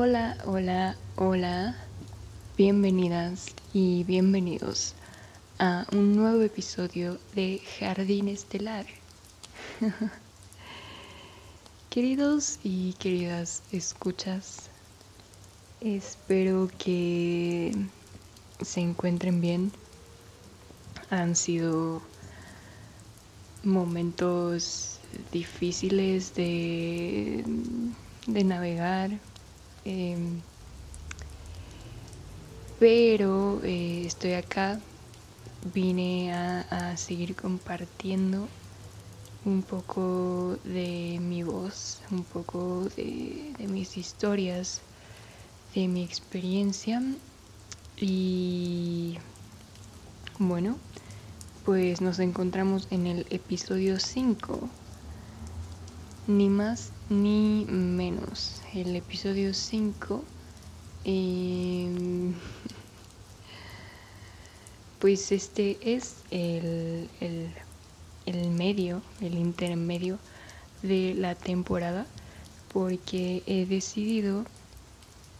Hola, hola, hola. Bienvenidas y bienvenidos a un nuevo episodio de Jardín Estelar. Queridos y queridas escuchas, espero que se encuentren bien. Han sido momentos difíciles de, de navegar, em, pero eh, estoy acá, vine a, seguir compartiendo un poco de mi voz, un poco de, de mis historias, de mi experiencia y bueno, pues nos encontramos en el episodio 5. Ni más ni menos. El episodio 5. Em, pues este es el, el, el medio, el intermedio de la temporada. Porque he decidido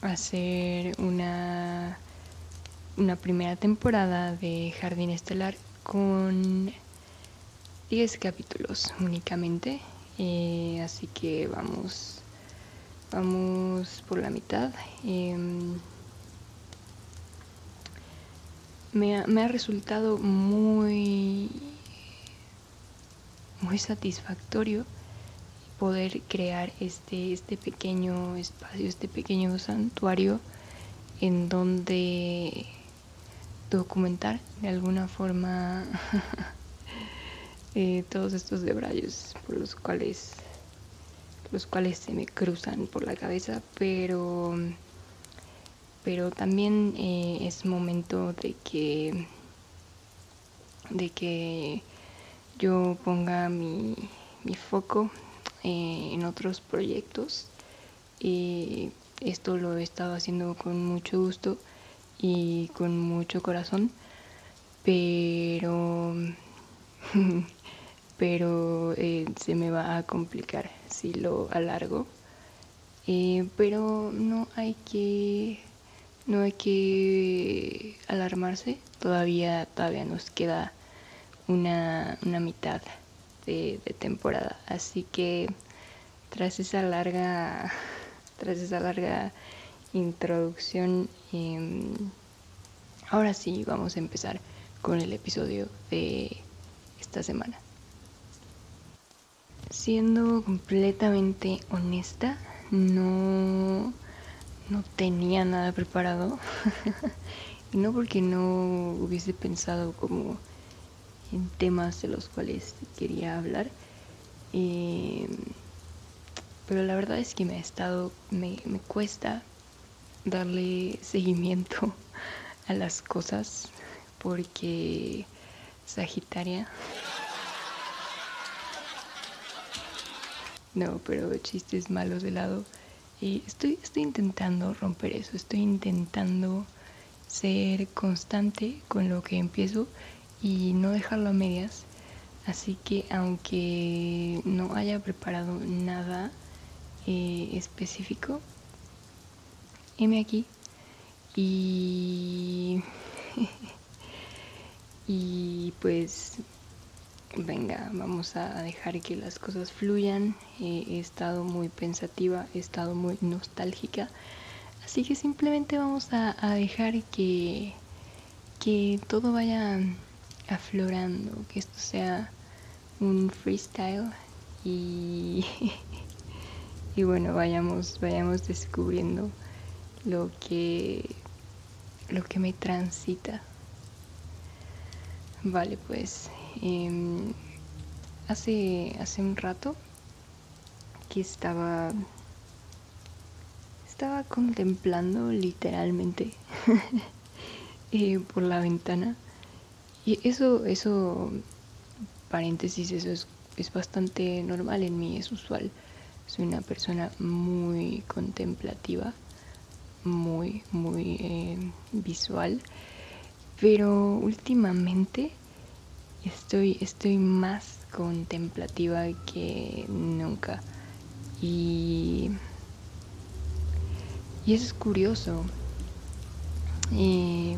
hacer una, una primera temporada de Jardín Estelar con 10 capítulos únicamente. Eh, así que vamos, vamos por la mitad. Em, me, ha, me, ha, resultado muy, muy satisfactorio poder crear este, este pequeño espacio, este pequeño santuario en donde documentar de alguna forma eh, todos estos debrayos por los cuales los cuales se me cruzan por la cabeza pero pero también eh, es momento de que de que yo ponga mi, mi foco eh, en otros proyectos. Y esto lo he estado haciendo con mucho gusto y con mucho corazón, pero pero eh, se me va a complicar si lo alargo. Eh, pero no hay que no hay que alarmarse, todavía todavía nos queda una, una mitad de, temporada, así que tras esa larga tras esa larga introducción. Em, ahora sí, vamos a empezar con el episodio de esta semana. Siendo completamente honesta, no, no tenía nada preparado. y no porque no hubiese pensado como en temas de los cuales quería hablar. Em, pero la verdad es que me ha estado, me, me cuesta darle seguimiento a las cosas porque Sagitaria. No, pero chistes malos de lado. Estoy, estoy intentando romper eso, estoy intentando ser constante con lo que empiezo y no dejarlo a medias. Así que aunque no haya preparado nada eh, específico, M aquí y y pues venga vamos a dejar que las cosas fluyan. He estado muy pensativa he estado muy nostálgica. Así que simplemente vamos a, dejar que que todo vaya aflorando que esto sea un freestyle y y bueno vayamos vayamos descubriendo lo que lo que me transita. Vale pues em, hace hace un rato que estaba estaba contemplando literalmente eh, por la ventana. Y eso eso paréntesis eso es, es bastante normal en mí es usual. Soy una persona muy contemplativa, muy, muy eh, visual, pero últimamente estoy, estoy más contemplativa que nunca. Y, y eso es curioso. Eh,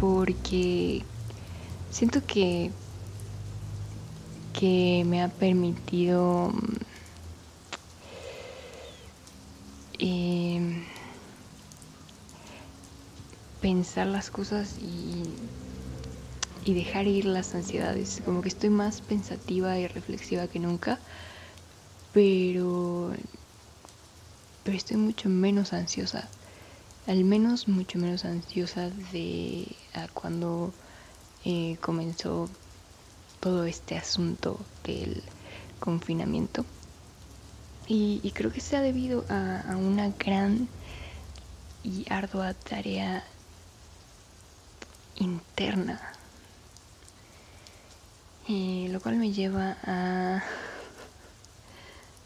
porque siento que que me ha permitido eh, pensar las cosas y, y dejar ir las ansiedades. Como que estoy más pensativa y reflexiva que nunca, pero, pero estoy mucho menos ansiosa. Al menos mucho menos ansiosa de cuando eh, comenzó todo este asunto del confinamiento. Y, creo que se ha debido a, una gran y ardua tarea interna. Eh, lo cual me lleva a,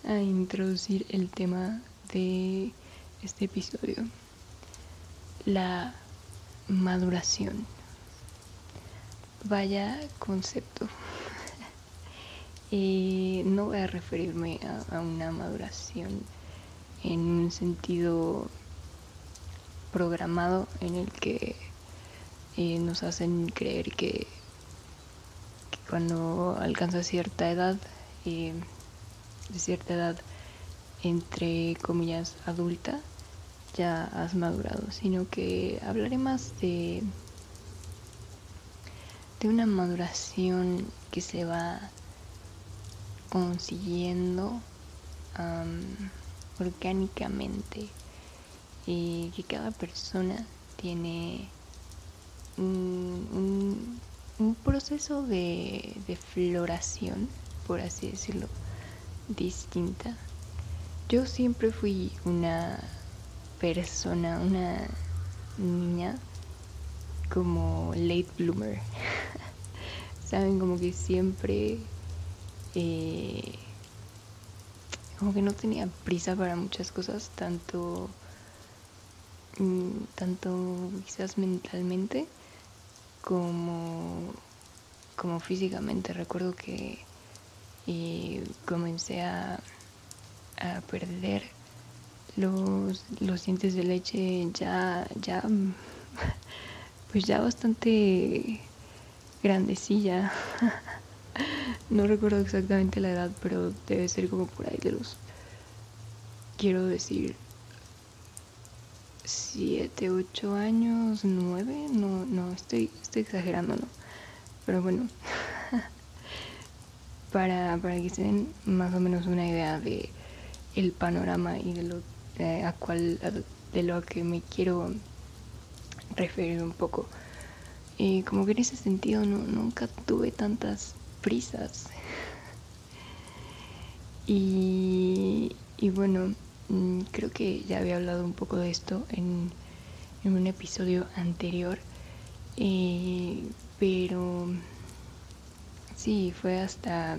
introducir el tema de este episodio. La maduración. Vaya concepto. Eh, no voy a referirme a, una maduración en un sentido programado en el que eh, nos hacen creer que, cuando alcanza cierta edad, eh, de cierta edad entre comillas adulta, ya has madurado, sino que hablaré más de, de una maduración que se va consiguiendo orgánicamente y que cada persona tiene un, proceso de, de, floración, por así decirlo, distinta. Yo siempre fui una persona, una niña como late bloomer. Saben, como que siempre eh, como que no tenía prisa para muchas cosas, tanto, mm, tanto quizás mentalmente como, como físicamente. Recuerdo que comencé a, a perder los, los dientes de leche ya, ya, pues ya bastante grandecilla. No recuerdo exactamente la edad, pero debe ser como por ahí de los, quiero decir, 7, 8 años, 9, no, no, estoy, estoy exagerando, ¿no? Pero bueno, para, para que se den más o menos una idea de el panorama y de lo a cual de lo que me quiero referir un poco. Y como que en ese sentido no, nunca tuve tantas prisas. Y, y bueno, creo que ya había hablado un poco de esto en, en un episodio anterior. Eh, pero sí, fue hasta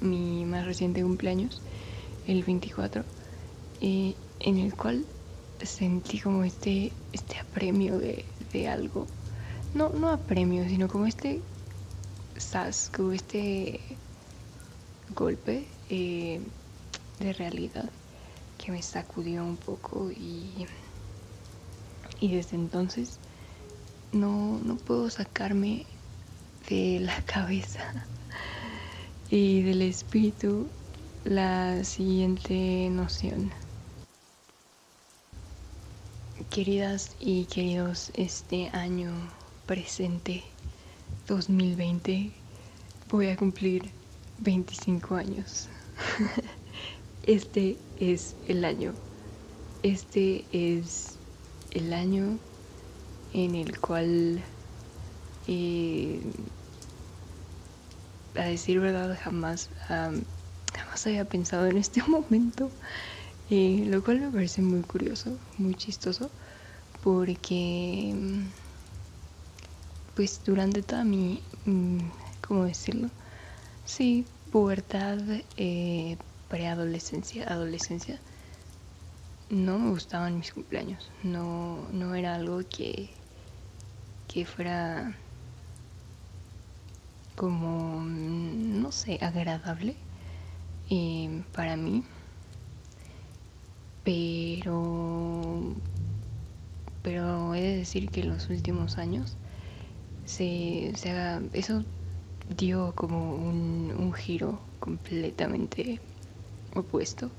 mi más reciente cumpleaños, el 24, eh, en el cual sentí como este, este apremio de, de algo. No, no apremio, sino como este sas, como este golpe eh, de realidad que me sacudió un poco y, y desde entonces no, no puedo sacarme de la cabeza y del espíritu la siguiente noción. Queridas y queridos, este año presente 2020 voy a cumplir 25 años. Este es el año. Este es el año en el cual, eh, a decir verdad, jamás, jamás había pensado en este momento. Eh, lo cual me parece muy curioso, muy chistoso, porque pues durante toda mi, mm, ¿cómo decirlo? Sí, pubertad, eh, preadolescencia, adolescencia, no me gustaban mis cumpleaños. No, no era algo que, que fuera como, no sé, agradable eh, para mí. pero pero he de decir que en los últimos años se, eso dio como un giro completamente opuesto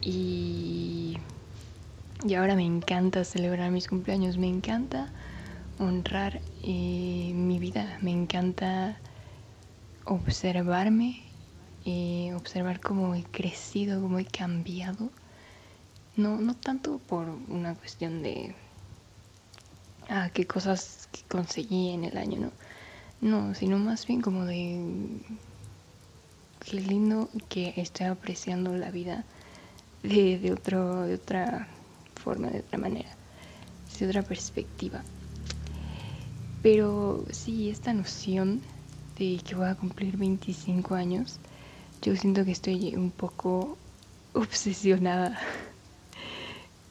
y, ahora me encanta celebrar mis cumpleaños, me encanta honrar eh, mi vida, me encanta observarme, y observar cómo he crecido, cómo he cambiado. No, no tanto por una cuestión de ah, qué cosas conseguí en el año, no. No, sino más bien como de qué lindo que estoy apreciando la vida de, otro, de otra forma, de otra manera, de otra perspectiva. Pero sí, esta noción de que voy a cumplir 25 años, yo siento que estoy un poco obsesionada.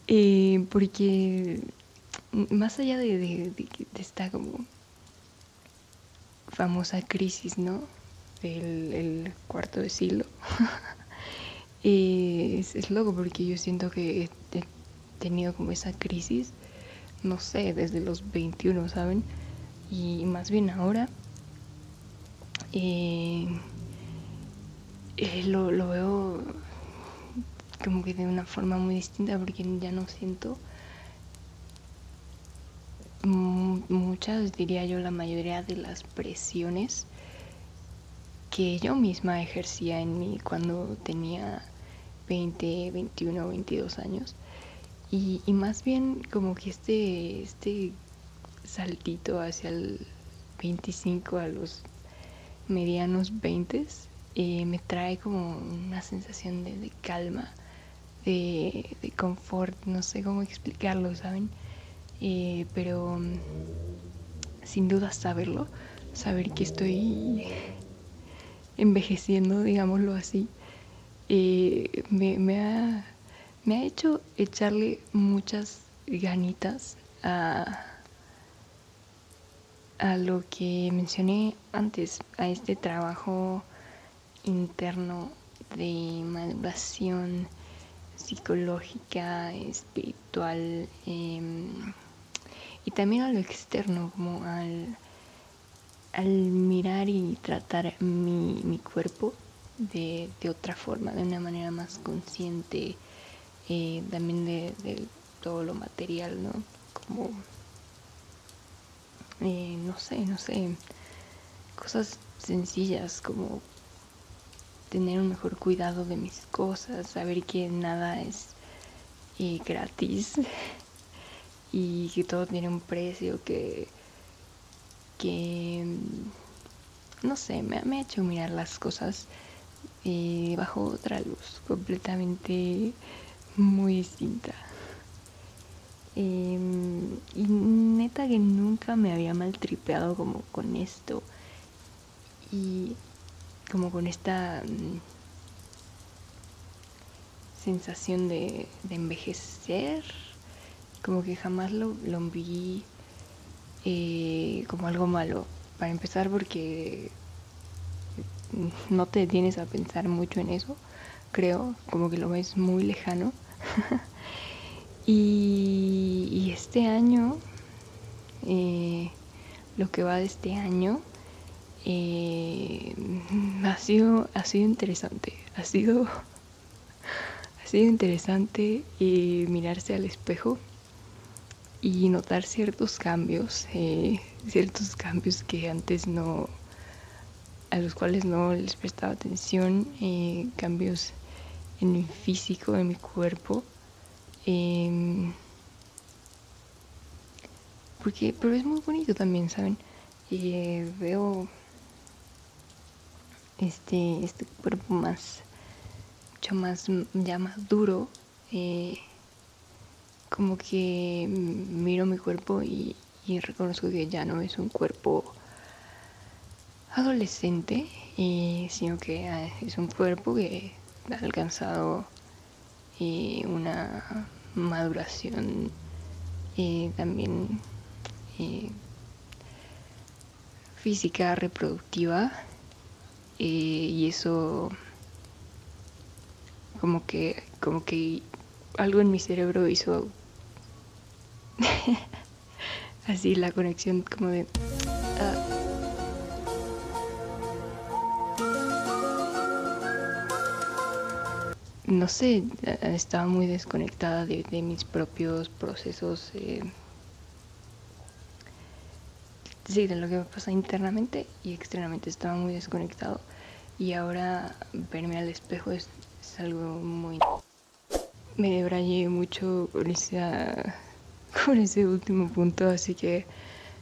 Eh, porque más allá de, de, de, esta como famosa crisis, ¿no? El cuarto de siglo. eh, es, loco porque yo siento que he, he, tenido como esa crisis, no sé, desde los 21, ¿saben? Y más bien ahora eh, eh, lo, lo veo como que de una forma muy distinta porque ya no siento muchas, diría yo, la mayoría de las presiones que yo misma ejercía en mí cuando tenía 20, 21, 22 años. Y, más bien como que este, este saltito hacia el 25 a los medianos 20 eh, me trae como una sensación de, de calma, de, de, confort, no sé cómo explicarlo, ¿saben? Eh, pero mm, sin duda saberlo, saber que estoy envejeciendo, digámoslo así, eh, me, me, ha, me ha hecho echarle muchas ganitas a a lo que mencioné antes, a este trabajo interno de maduración psicológica, espiritual eh, y también a lo externo, como al, al mirar y tratar mi, mi cuerpo de, de, otra forma, de una manera más consciente, eh, también de, de todo lo material, ¿no? Como eh, no sé, no sé, cosas sencillas como tener un mejor cuidado de mis cosas, saber que nada es eh, gratis y que todo tiene un precio que, que no sé, me, ha hecho mirar las cosas eh, bajo otra luz, completamente muy distinta. Eh, y neta que nunca me había maltripeado como con esto. Y como con esta mm, sensación de, de, envejecer. Como que jamás lo, lo vi eh, como algo malo. Para empezar porque no te detienes a pensar mucho en eso, creo, como que lo ves muy lejano. Y, este año, eh, lo que va de este año, eh, ha, sido, ha sido interesante. Ha sido, ha sido interesante eh, mirarse al espejo y notar ciertos cambios, eh, ciertos cambios que antes no, a los cuales no les prestaba atención, eh, cambios en mi físico, en mi cuerpo. Eh, porque, pero es muy bonito también, ¿saben? Eh, veo este, este cuerpo más, mucho más, ya más duro. Como que miro mi cuerpo y, reconozco que ya no es un cuerpo adolescente, sino que ah, es un cuerpo que ha alcanzado eh, una maduración también eh, física reproductiva eh, y eso como que como que algo en mi cerebro hizo así la conexión como de... Ah, no sé, estaba muy desconectada de, mis propios procesos. Eh, sí, de lo que me pasa internamente y externamente. Estaba muy desconectado. Y ahora verme al espejo es, algo muy... Me debrayé mucho con, con ese último punto, así que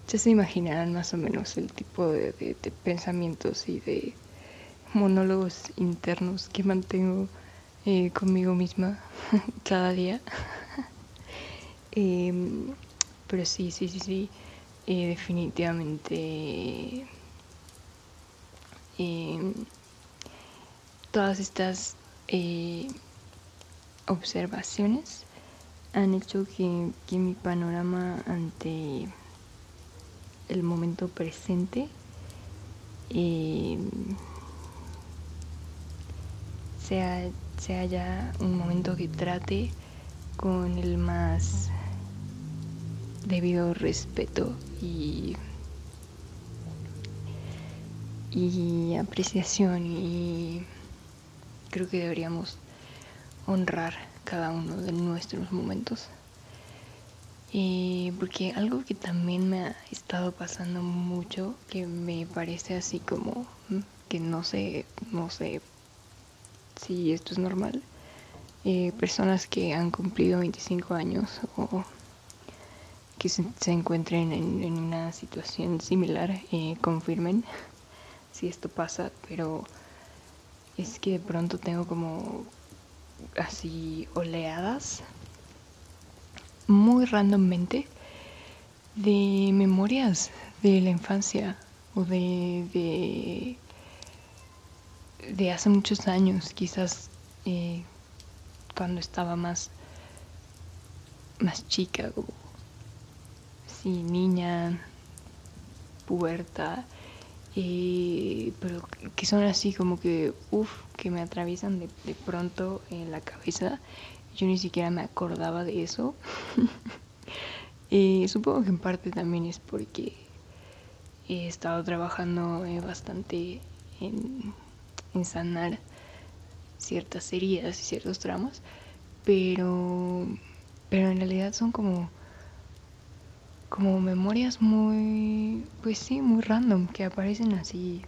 ya se imaginarán más o menos el tipo de pensamientos y de monólogos internos que mantengo eh, conmigo misma cada día. Em, pero sí, sí, sí, sí, eh, definitivamente em, todas estas eh, observaciones han hecho que, que mi panorama ante el momento presente em, sea sea ya un momento que trate con el más debido respeto y, y apreciación y creo que deberíamos honrar cada uno de nuestros momentos. porque algo que también me ha estado pasando mucho, que me parece así como mm, que no sé, no sé si esto es normal. Eh, personas que han cumplido 25 años o que se, encuentren en, una situación similar eh, confirmen si esto pasa, pero es que de pronto tengo como así oleadas muy randommente de memorias de la infancia o de de hace muchos años, quizás eh, cuando estaba más, más chica, como, sí, niña, puerta, eh, pero que son así como que, uff, que me atraviesan de, pronto en la cabeza. Yo ni siquiera me acordaba de eso. eh, supongo que en parte también es porque he estado trabajando eh, bastante en sanar ciertas heridas y ciertos tramos, pero, pero en realidad son como, como memorias muy, pues sí, muy random, que aparecen así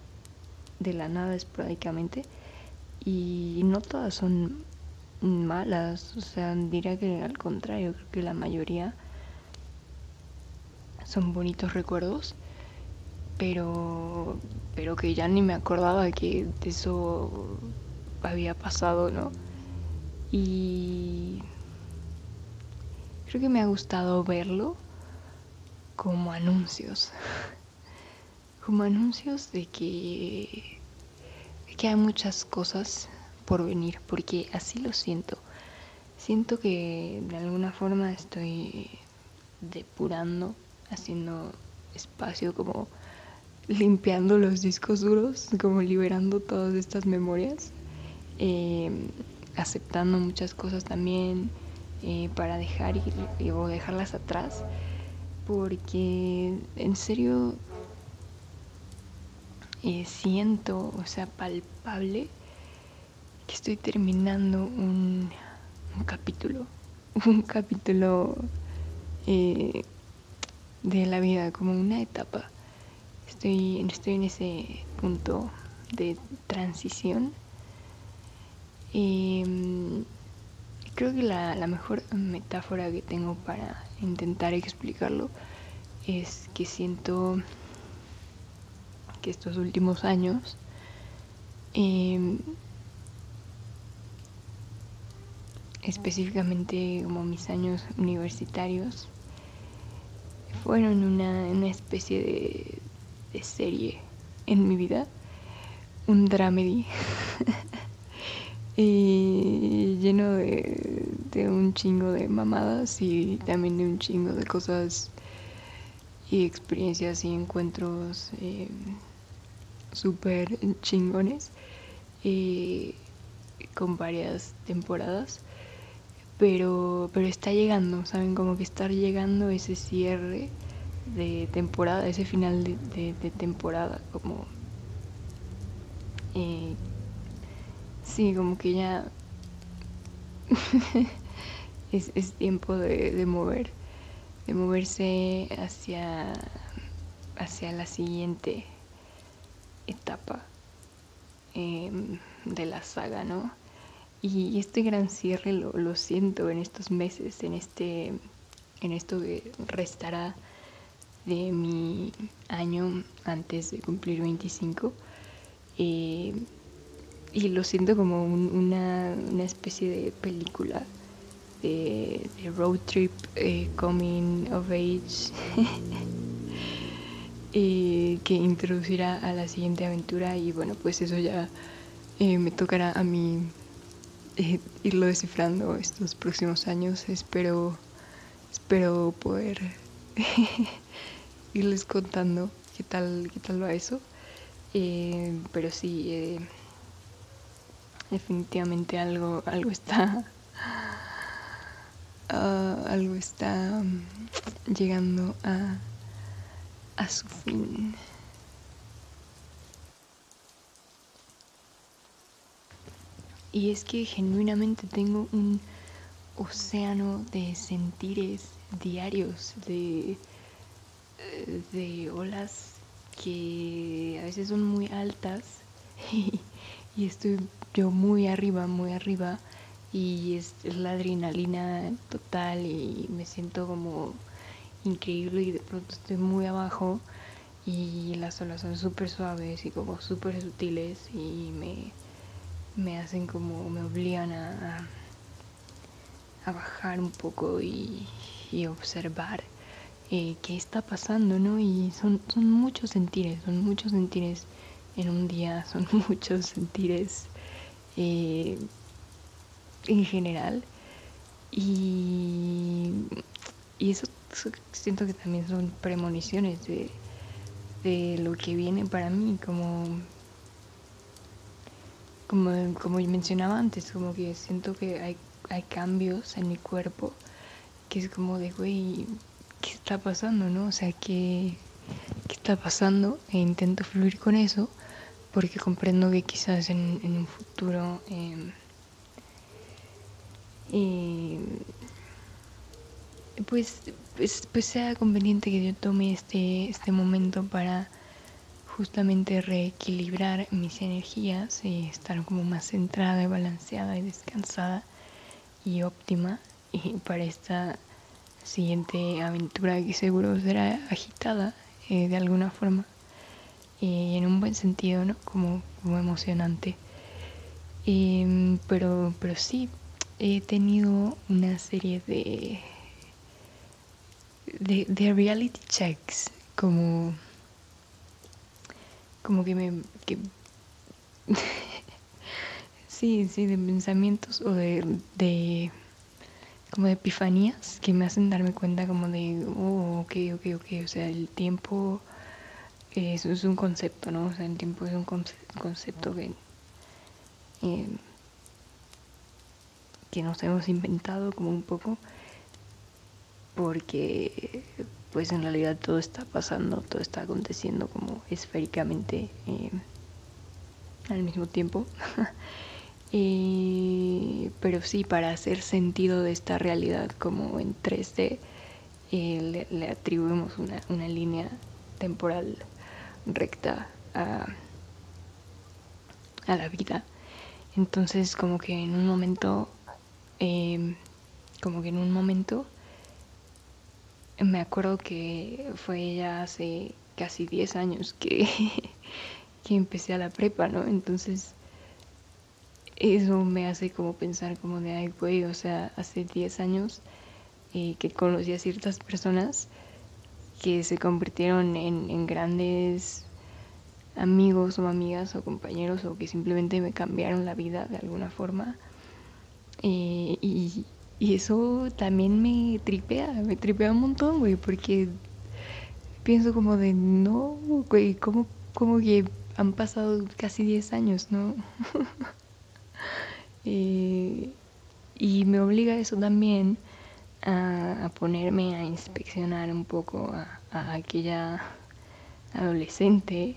de la nada esporádicamente. Y no todas son malas, o sea, diría que al contrario, creo que la mayoría son bonitos recuerdos. Pero, pero que ya ni me acordaba que eso había pasado, ¿no? Y creo que me ha gustado verlo como anuncios, como anuncios de que, que hay muchas cosas por venir, porque así lo siento. Siento que de alguna forma estoy depurando, haciendo espacio como limpiando los discos duros, como liberando todas estas memorias, eh, aceptando muchas cosas también eh, para dejar y, o dejarlas atrás, porque en serio eh, siento, o sea, palpable, que estoy terminando un, capítulo, un capítulo de la vida, como una etapa Estoy, estoy en ese punto de transición. Mm, creo que la mejor metáfora que tengo para intentar explicarlo es que siento que estos últimos años em, específicamente como mis años universitarios fueron una, una especie de, de serie en mi vida, un dramedy y lleno de, un chingo de mamadas y también de un chingo de cosas y experiencias y encuentros eh, súper chingones con varias temporadas pero, pero está llegando, ¿saben? Como que está llegando ese cierre de temporada, ese final de, temporada, como... Eh, sí, como que ya es, es, tiempo de, de, mover, de moverse hacia, hacia la siguiente etapa em, de la saga, ¿no? Y este gran cierre lo, lo, siento en estos meses, en este en esto que restará de mi año antes de cumplir 25. Eh, y lo siento como una, una, especie de película de, road trip eh, coming of age eh, que introducirá a la siguiente aventura y bueno pues eso ya me tocará a mí irlo descifrando estos próximos años espero espero poder irles contando qué tal, qué tal va eso. Eh, pero sí, eh, definitivamente algo, algo está, ah, algo está mm, llegando a, a su fin. Y es que genuinamente tengo un océano de sentires diarios, de de olas que a veces son muy altas y, estoy yo muy arriba, muy arriba y es, la adrenalina total y me siento como increíble y de pronto estoy muy abajo y las olas son súper suaves y como súper sutiles y me, me hacen como, me obligan a, a bajar un poco y, y observar eh, qué está pasando, ¿no? Y son, son muchos sentires, son muchos sentires en un día, son muchos sentires eh, en general. Y, y eso, siento que también son premoniciones de, de lo que viene para mí, como, como, como mencionaba antes, como que siento que hay, hay cambios en mi cuerpo, que es como de, güey, qué está pasando, ¿no? O sea, qué, qué está pasando e intento fluir con eso porque comprendo que quizás en, un futuro em, pues, pues, pues, sea conveniente que yo tome este, este momento para justamente reequilibrar mis energías y estar como más centrada y balanceada y descansada y óptima. Y para esta siguiente aventura que seguro será agitada eh, de alguna forma y en un buen sentido, ¿no? Como, como emocionante. Em, pero, pero sí, he tenido una serie de, de, de reality checks, como, como que me... Que, sí, sí, de pensamientos o de, de como de epifanías que me hacen darme cuenta como de, oh, ok, ok, ok, o sea, el tiempo es, es un concepto, ¿no? O sea, el tiempo es un concepto que, eh, que nos hemos inventado como un poco porque pues en realidad todo está pasando, todo está aconteciendo como esféricamente eh, al mismo tiempo. pero sí, para hacer sentido de esta realidad como en 3D, eh, le, atribuimos una, línea temporal recta a, a, la vida. Entonces como que en un momento, em, como que en un momento, me acuerdo que fue ya hace casi 10 años que, que empecé a la prepa, ¿no? Entonces eso me hace como pensar como de, ay, güey, o sea, hace 10 años eh, que conocí a ciertas personas que se convirtieron en, grandes amigos o amigas o compañeros o que simplemente me cambiaron la vida de alguna forma. Eh, y, eso también me tripea, me tripea un montón, güey, porque pienso como de, no, güey, como, como que han pasado casi 10 años, ¿no? y me obliga eso también a, ponerme a inspeccionar un poco a, aquella adolescente,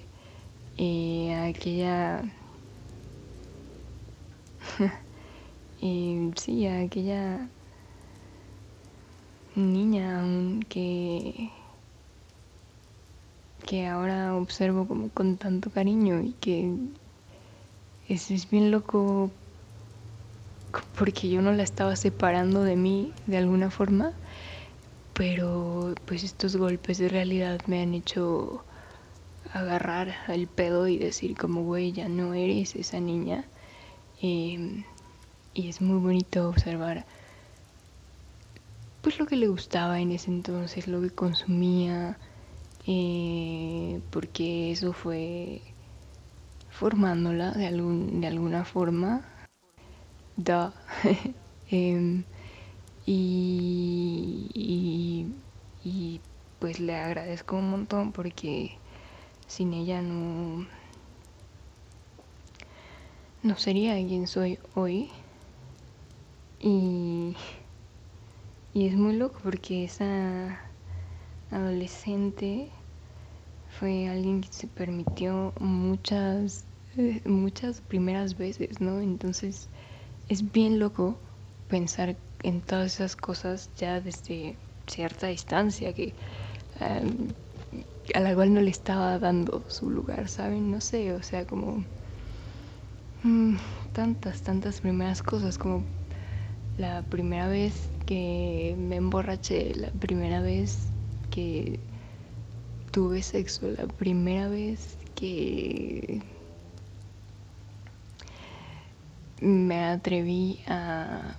eh, a aquella... eh, sí, a aquella niña que que ahora observo como con tanto cariño y que es, es bien loco porque yo no la estaba separando de mí de alguna forma, pero pues estos golpes de realidad me han hecho agarrar el pedo y decir como, güey, ya no eres esa niña. Em, y es muy bonito observar pues lo que le gustaba en ese entonces, lo que consumía, eh, porque eso fue formándola de, algún, de alguna forma Em, y, y, pues le agradezco un montón porque sin ella no, no sería quien soy hoy. Y, y es muy loco porque esa adolescente fue alguien que se permitió muchas, eh, muchas primeras veces, ¿no? Entonces es bien loco pensar en todas esas cosas ya desde cierta distancia que a la cual no le estaba dando su lugar, ¿saben? No sé, o sea, como mm, tantas, tantas primeras cosas, como la primera vez que me emborraché, la primera vez que tuve sexo, la primera vez que me atreví a,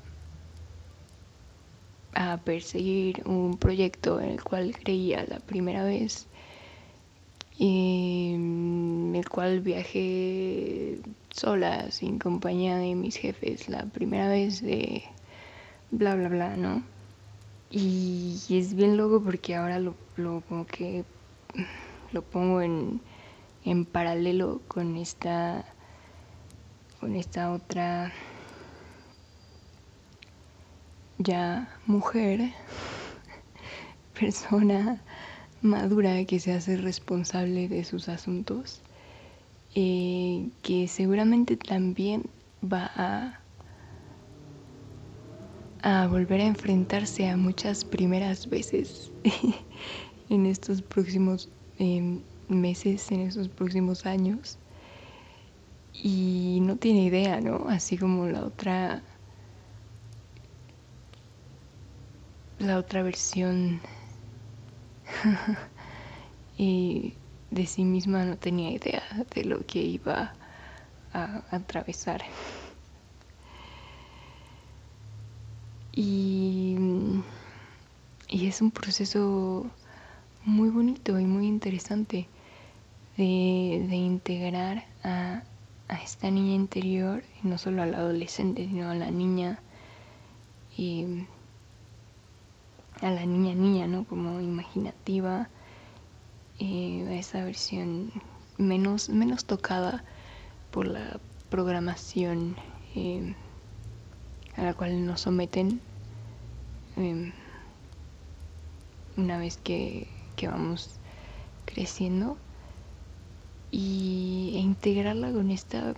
a perseguir un proyecto en el cual creía la primera vez, en el cual viajé sola, sin compañía de mis jefes, la primera vez de bla bla bla, ¿no? Y, es bien loco porque ahora lo, lo como que lo pongo en, en paralelo con esta con esta otra ya mujer, persona madura que se hace responsable de sus asuntos, eh, que seguramente también va a, volver a enfrentarse a muchas primeras veces en estos próximos eh, meses, en estos próximos años y no tiene idea, ¿no? Así como la otra la otra versión y de sí misma no tenía idea de lo que iba a atravesar. Y, y es un proceso muy bonito y muy interesante de, de integrar a, a esta niña interior, y no solo a la adolescente, sino a la niña, y a la niña niña, ¿no? Como imaginativa, a esa versión menos, menos tocada por la programación eh, a la cual nos someten eh, una vez que, que vamos creciendo y, e integrarla con esta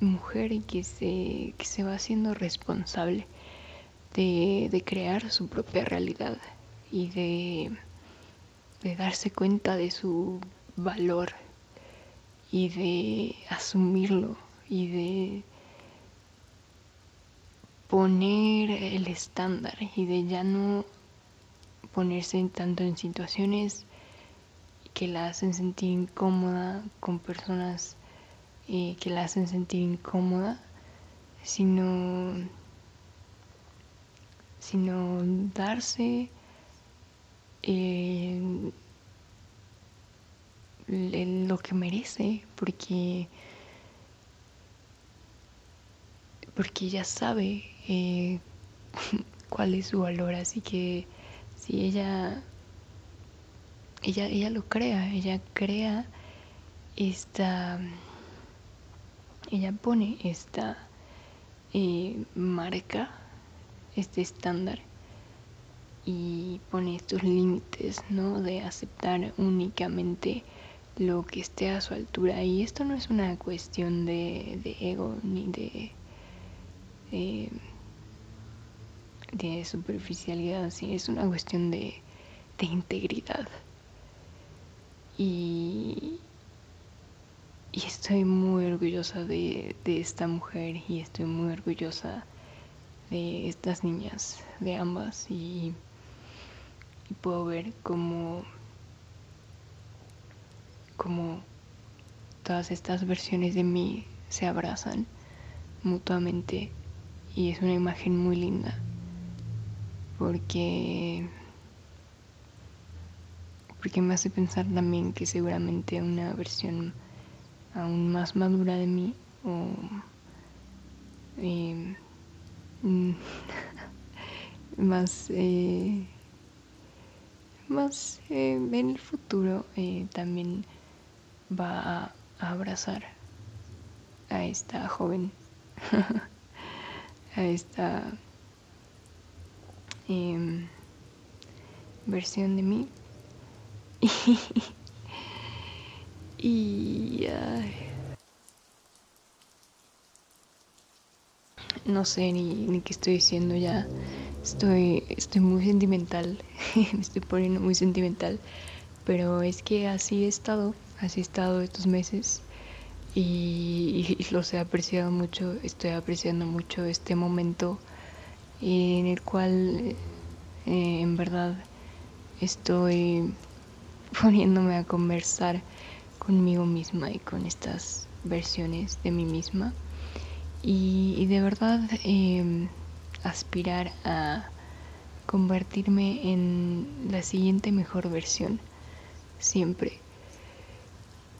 mujer que se, que se va haciendo responsable de, de crear su propia realidad y de, de darse cuenta de su valor y de asumirlo y de poner el estándar y de ya no ponerse tanto en situaciones que la hacen sentir incómoda con personas eh, que la hacen sentir incómoda, sino, sino darse eh, lo que merece, porque, porque ella sabe eh, cuál es su valor, así que si ella ella, ella lo crea, ella crea esta, ella pone esta eh, marca este estándar y pone estos límites, ¿no? De aceptar únicamente lo que esté a su altura. Y esto no es una cuestión de, ego ni de, de, superficialidad, sí, es una cuestión de, de integridad. Y, estoy muy orgullosa de, de esta mujer y estoy muy orgullosa de estas niñas, de ambas. Y, y puedo ver cómo, cómo todas estas versiones de mí se abrazan mutuamente y es una imagen muy linda porque porque me hace pensar también que seguramente una versión aún más madura de mí o eh, más eh, más eh, en el futuro también va a, abrazar a esta joven a esta em, versión de mí y no sé ni, ni qué estoy diciendo ya. Estoy, estoy muy sentimental, me estoy poniendo muy sentimental, pero es que así he estado, así he estado estos meses y, los he apreciado mucho, estoy apreciando mucho este momento en el cual eh, en verdad estoy poniéndome a conversar conmigo misma y con estas versiones de mí misma. Y, de verdad em, aspirar a convertirme en la siguiente mejor versión siempre.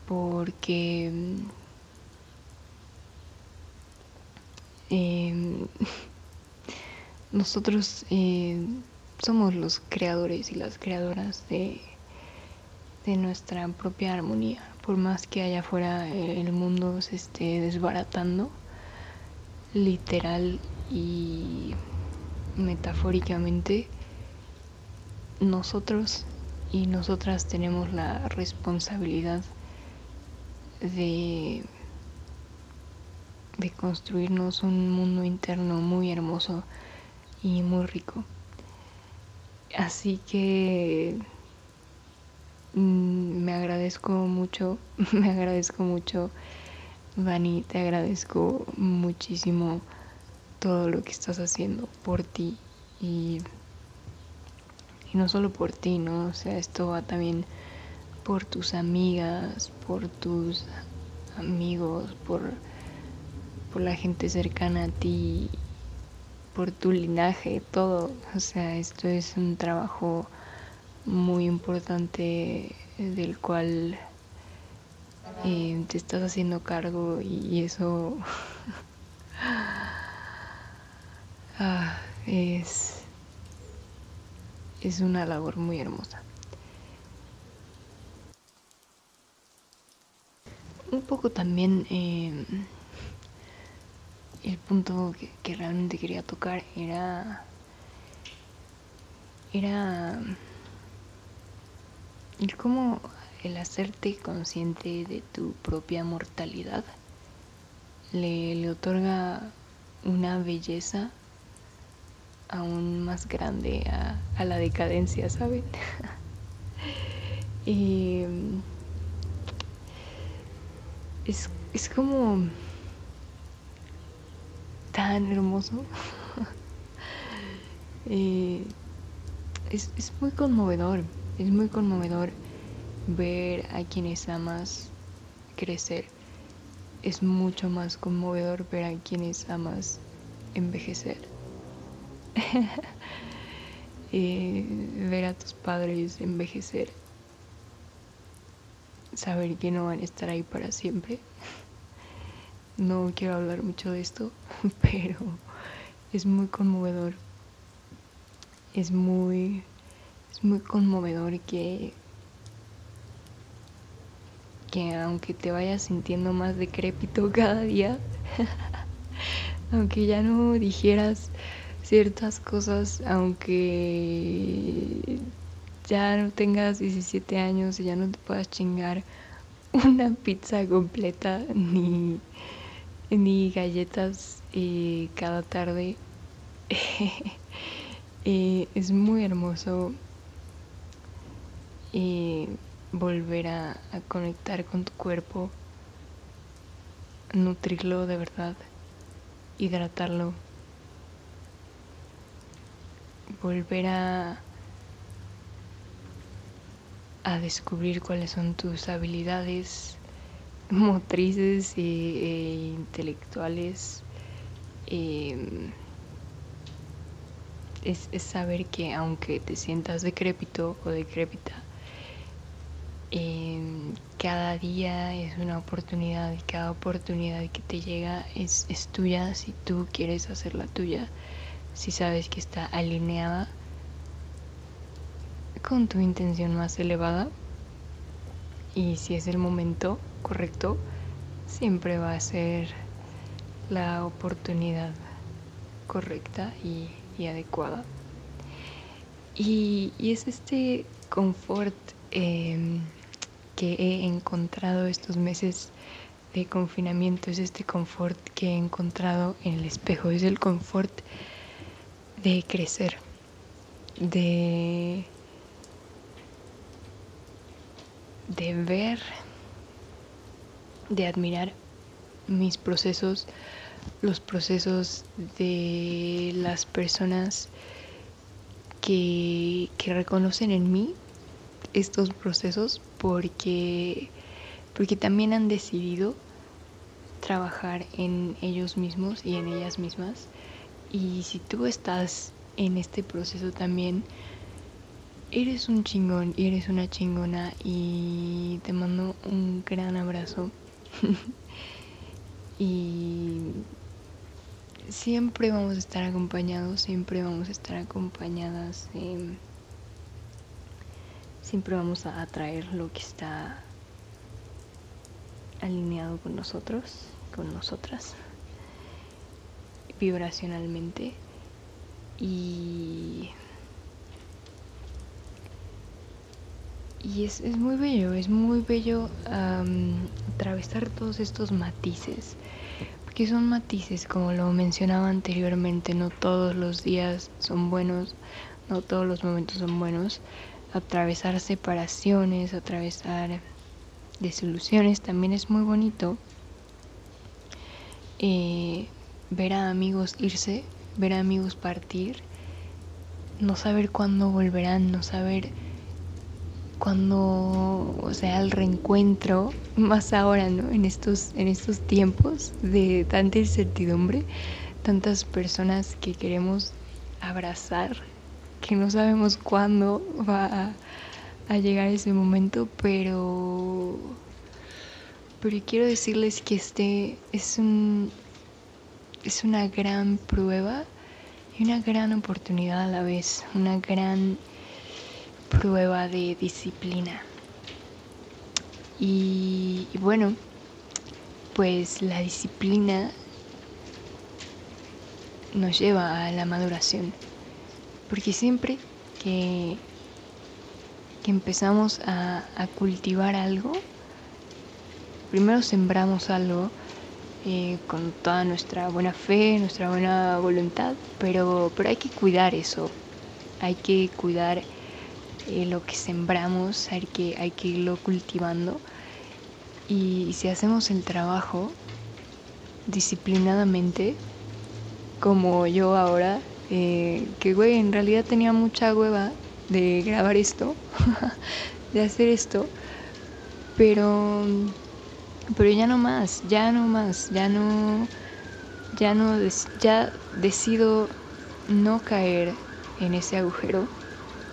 Porque em, nosotros eh, somos los creadores y las creadoras de, de nuestra propia armonía por más que allá afuera el mundo se esté desbaratando literal y metafóricamente, nosotros y nosotras tenemos la responsabilidad de, de construirnos un mundo interno muy hermoso y muy rico. Así que mm, me agradezco mucho, me agradezco mucho Dani, te agradezco muchísimo todo lo que estás haciendo por ti y, y no solo por ti, ¿no? O sea, esto va también por tus amigas, por tus amigos, por, por la gente cercana a ti, por tu linaje, todo. O sea, esto es un trabajo muy importante del cual eh, te estás haciendo cargo y eso ah, es, es una labor muy hermosa. Un poco también eh, el punto que, que realmente quería tocar era era el cómo el hacerte consciente de tu propia mortalidad le, otorga una belleza aún más grande a, la decadencia, ¿saben? y es, es como tan hermoso. es, es muy conmovedor, es muy conmovedor ver a quienes amas crecer. Es mucho más conmovedor ver a quienes amas envejecer. Eh, ver a tus padres envejecer. Saber que no van a estar ahí para siempre. No quiero hablar mucho de esto, pero es muy conmovedor. Es muy, muy conmovedor que que aunque te vayas sintiendo más decrépito cada día, aunque ya no dijeras ciertas cosas, aunque ya no tengas 17 años y ya no te puedas chingar una pizza completa ni, ni galletas eh, cada tarde. Eh, es muy hermoso eh, volver a, conectar con tu cuerpo, nutrirlo de verdad, hidratarlo, volver a a descubrir cuáles son tus habilidades motrices e, intelectuales. Em, es, saber que aunque te sientas decrépito o decrépita, em, cada día es una oportunidad y cada oportunidad que te llega es, es tuya si tú quieres hacerla tuya, si sabes que está alineada con tu intención más elevada y si es el momento correcto, siempre va a ser la oportunidad correcta y, adecuada. Y, es este confort em, que he encontrado estos meses de confinamiento, es este confort que he encontrado en el espejo, es el confort de crecer, de de ver, de admirar mis procesos, los procesos de las personas que, reconocen en mí estos procesos porque, porque también han decidido trabajar en ellos mismos y en ellas mismas. Y si tú estás en este proceso también, Eres un chingón y eres una chingona y te mando un gran abrazo. y siempre vamos a estar acompañados, siempre vamos a estar acompañadas. Siempre vamos a atraer lo que está alineado con nosotros, con nosotras, vibracionalmente. Y Y es, muy bello, es muy bello atravesar todos estos matices, porque son matices, como lo mencionaba anteriormente, no todos los días son buenos, no todos los momentos son buenos. Atravesar separaciones, atravesar desilusiones también es muy bonito. Eh, ver a amigos irse, ver a amigos partir, no saber cuándo volverán, no saber cuando, o sea, el reencuentro, más ahora, ¿no? En estos, en estos tiempos de tanta incertidumbre, tantas personas que queremos abrazar, que no sabemos cuándo va a, llegar ese momento, pero, pero quiero decirles que este es un, es una gran prueba y una gran oportunidad a la vez, una gran prueba de disciplina. Y, bueno, pues la disciplina nos lleva a la maduración. Porque siempre que, que empezamos a, cultivar algo, primero sembramos algo eh, con toda nuestra buena fe, nuestra buena voluntad, pero, pero hay que cuidar eso, hay que cuidar eh, lo que sembramos, hay que, hay que irlo cultivando. Y si hacemos el trabajo disciplinadamente, como yo ahora, eh, que güey, en realidad tenía mucha hueva de grabar esto, de hacer esto, pero, pero ya no más, ya no más, ya no, ya no, ya decido no caer en ese agujero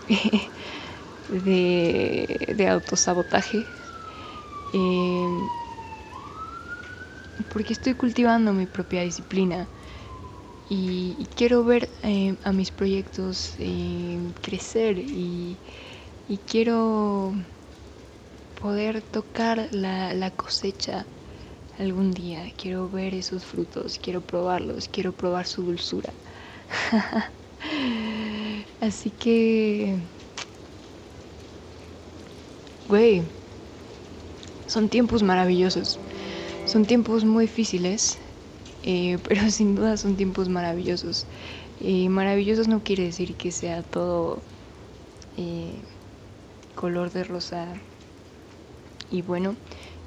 de, autosabotaje. Em, porque estoy cultivando mi propia disciplina y, quiero ver em, a mis proyectos em, crecer y, quiero poder tocar la, la cosecha algún día. Quiero ver esos frutos, quiero probarlos, quiero probar su dulzura. Así que... Güey, son tiempos maravillosos. Son tiempos muy difíciles, eh, pero sin duda son tiempos maravillosos. Y maravillosos no quiere decir que sea todo eh, color de rosa y bueno,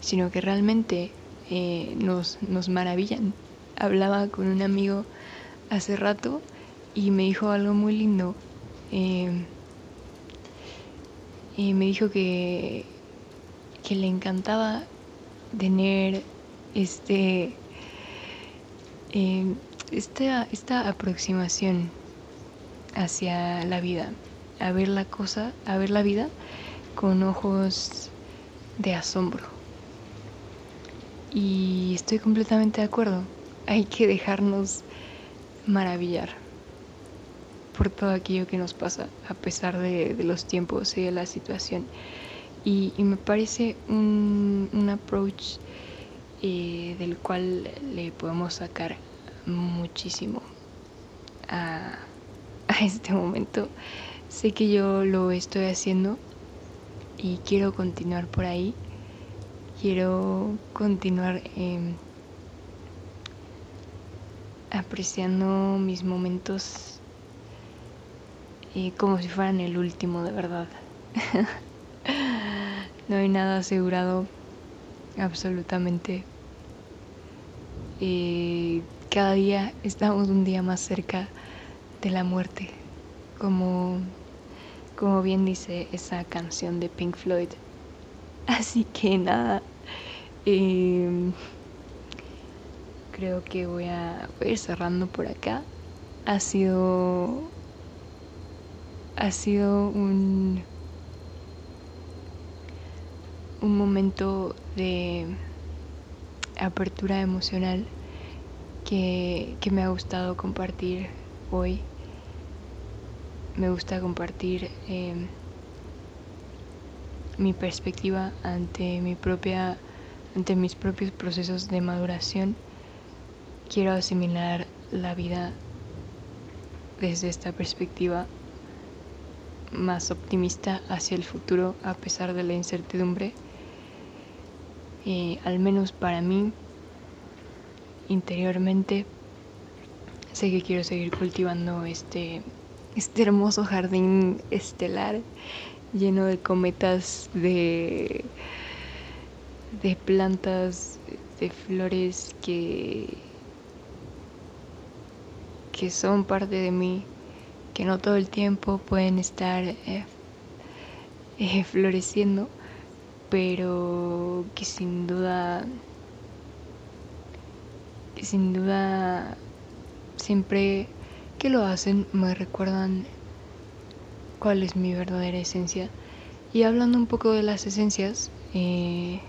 sino que realmente eh, nos, nos maravillan. Hablaba con un amigo hace rato y me dijo algo muy lindo. y me dijo que, que le encantaba tener este esta, esta aproximación hacia la vida, a ver la cosa, a ver la vida con ojos de asombro. Y estoy completamente de acuerdo. Hay que dejarnos maravillar por todo aquello que nos pasa, a pesar de, los tiempos y de la situación. Y, me parece un, un approach eh, del cual le podemos sacar muchísimo a, este momento. Sé que yo lo estoy haciendo y quiero continuar por ahí. Quiero continuar em, apreciando mis momentos eh, como si fueran el último de verdad. no hay nada asegurado, absolutamente. Eh, cada día estamos un día más cerca de la muerte, como, como bien dice esa canción de Pink Floyd. Así que nada, em, creo que voy a, ir cerrando por acá. Ha sido, ha sido un, un momento de apertura emocional que, me ha gustado compartir hoy. Me gusta compartir em, mi perspectiva ante mi propia ante mis propios procesos de maduración. Quiero asimilar la vida desde esta perspectiva más optimista hacia el futuro a pesar de la incertidumbre. Al menos para mí interiormente. Sé que quiero seguir cultivando este, este hermoso jardín estelar lleno de cometas, de, de plantas, de flores que, que son parte de mí, que no todo el tiempo pueden estar eh, eh, floreciendo, pero que sin duda sin duda siempre que lo hacen me recuerdan cuál es mi verdadera esencia. Y hablando un poco de las esencias, eh,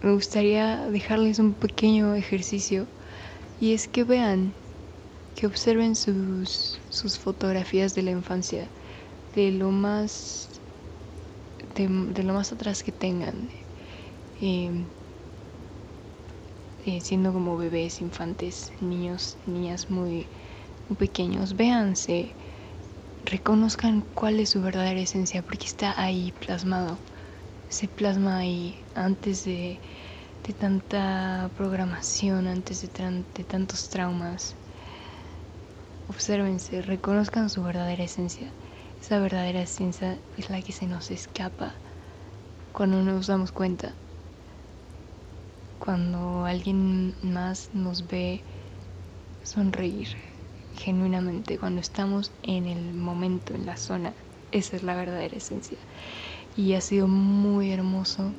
me gustaría dejarles un pequeño ejercicio y es que vean, que observen sus, sus fotografías de la infancia, de lo más, de, lo más atrás que tengan. Eh, eh, siendo como bebés, infantes, niños, niñas muy, pequeños, véanse, reconozcan cuál es su verdadera esencia, porque está ahí plasmado, se plasma ahí antes de, de tanta programación, antes de, de tantos traumas. Obsérvense, reconozcan su verdadera esencia. Esa verdadera esencia es la que se nos escapa cuando no nos damos cuenta cuando alguien más nos ve sonreír genuinamente, cuando estamos en el momento, en la zona, esa es la verdadera esencia. Y ha sido muy hermoso,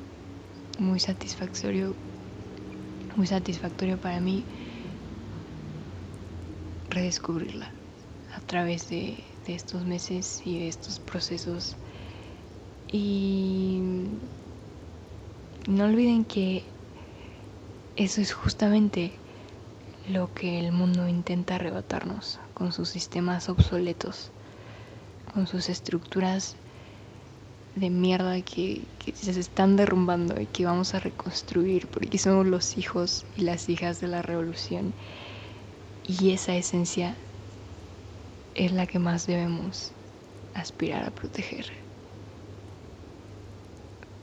muy satisfactorio, muy satisfactorio para mí redescubrirla a través de, de estos meses y de estos procesos. Y no olviden que eso es justamente lo que el mundo intenta arrebatarnos con sus sistemas obsoletos, con sus estructuras de mierda que, se están derrumbando y que vamos a reconstruir porque somos los hijos y las hijas de la revolución. Y esa esencia es la que más debemos aspirar a proteger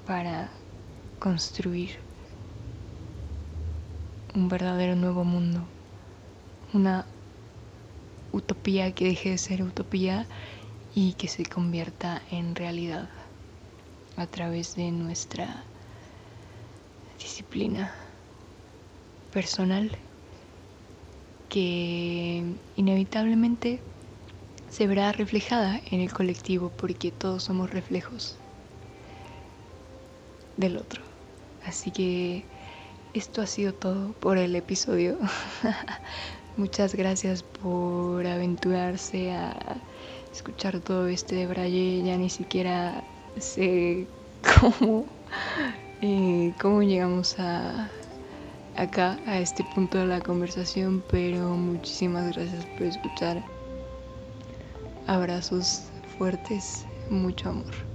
para construir un verdadero nuevo mundo, una utopía que deje de ser utopía y que se convierta en realidad a través de nuestra disciplina personal que inevitablemente se verá reflejada en el colectivo porque todos somos reflejos del otro. Así que esto ha sido todo por el episodio. Muchas gracias por aventurarse a escuchar todo este de Braille. Ya ni siquiera sé cómo, eh, cómo llegamos a acá, a este punto de la conversación, pero muchísimas gracias por escuchar. Abrazos fuertes, mucho amor.